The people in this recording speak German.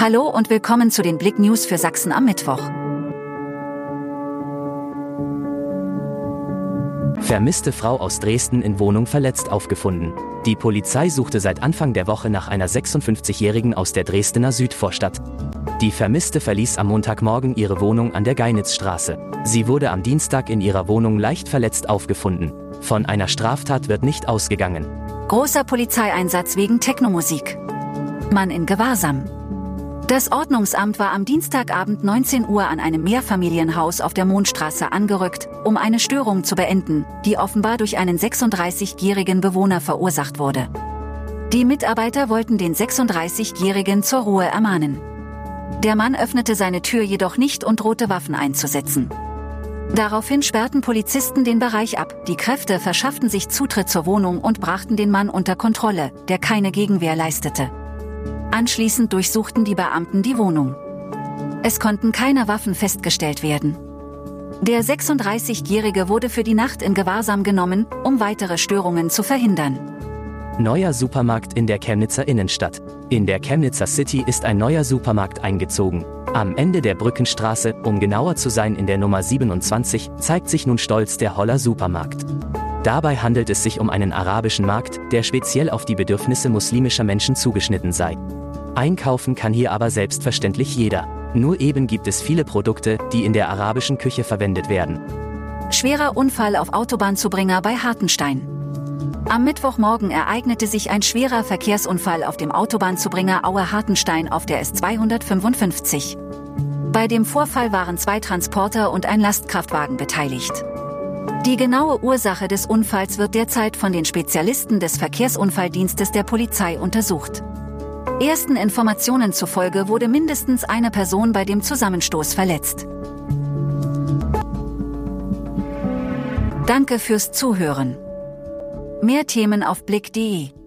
Hallo und willkommen zu den Blick News für Sachsen am Mittwoch. Vermisste Frau aus Dresden in Wohnung verletzt aufgefunden. Die Polizei suchte seit Anfang der Woche nach einer 56-Jährigen aus der Dresdner Südvorstadt. Die Vermisste verließ am Montagmorgen ihre Wohnung an der Geinitzstraße. Sie wurde am Dienstag in ihrer Wohnung leicht verletzt aufgefunden. Von einer Straftat wird nicht ausgegangen. Großer Polizeieinsatz wegen Technomusik. Mann in Gewahrsam. Das Ordnungsamt war am Dienstagabend 19 Uhr an einem Mehrfamilienhaus auf der Mondstraße angerückt, um eine Störung zu beenden, die offenbar durch einen 36-jährigen Bewohner verursacht wurde. Die Mitarbeiter wollten den 36-jährigen zur Ruhe ermahnen. Der Mann öffnete seine Tür jedoch nicht und drohte Waffen einzusetzen. Daraufhin sperrten Polizisten den Bereich ab, die Kräfte verschafften sich Zutritt zur Wohnung und brachten den Mann unter Kontrolle, der keine Gegenwehr leistete. Anschließend durchsuchten die Beamten die Wohnung. Es konnten keine Waffen festgestellt werden. Der 36-Jährige wurde für die Nacht in Gewahrsam genommen, um weitere Störungen zu verhindern. Neuer Supermarkt in der Chemnitzer Innenstadt. In der Chemnitzer City ist ein neuer Supermarkt eingezogen. Am Ende der Brückenstraße, um genauer zu sein in der Nummer 27, zeigt sich nun stolz der Holler Supermarkt. Dabei handelt es sich um einen arabischen Markt, der speziell auf die Bedürfnisse muslimischer Menschen zugeschnitten sei. Einkaufen kann hier aber selbstverständlich jeder. Nur eben gibt es viele Produkte, die in der arabischen Küche verwendet werden. Schwerer Unfall auf Autobahnzubringer bei Hartenstein. Am Mittwochmorgen ereignete sich ein schwerer Verkehrsunfall auf dem Autobahnzubringer Aue-Hartenstein auf der S255. Bei dem Vorfall waren zwei Transporter und ein Lastkraftwagen beteiligt. Die genaue Ursache des Unfalls wird derzeit von den Spezialisten des Verkehrsunfalldienstes der Polizei untersucht. Ersten Informationen zufolge wurde mindestens eine Person bei dem Zusammenstoß verletzt. Danke fürs Zuhören. Mehr Themen auf blick.de